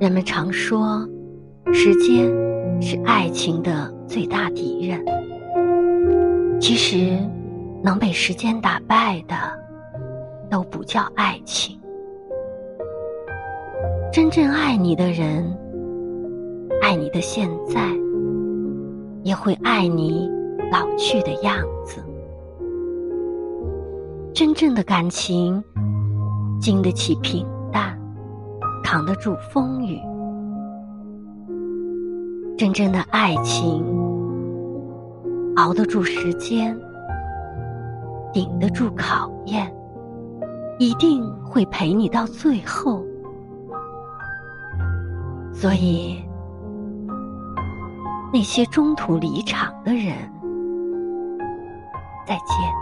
人们常说，时间是爱情的最大敌人。其实，能被时间打败的，都不叫爱情。真正爱你的人，爱你的现在，也会爱你老去的样子。真正的感情，经得起平。扛得住风雨，真正的爱情熬得住时间，顶得住考验，一定会陪你到最后。所以，那些中途离场的人，再见。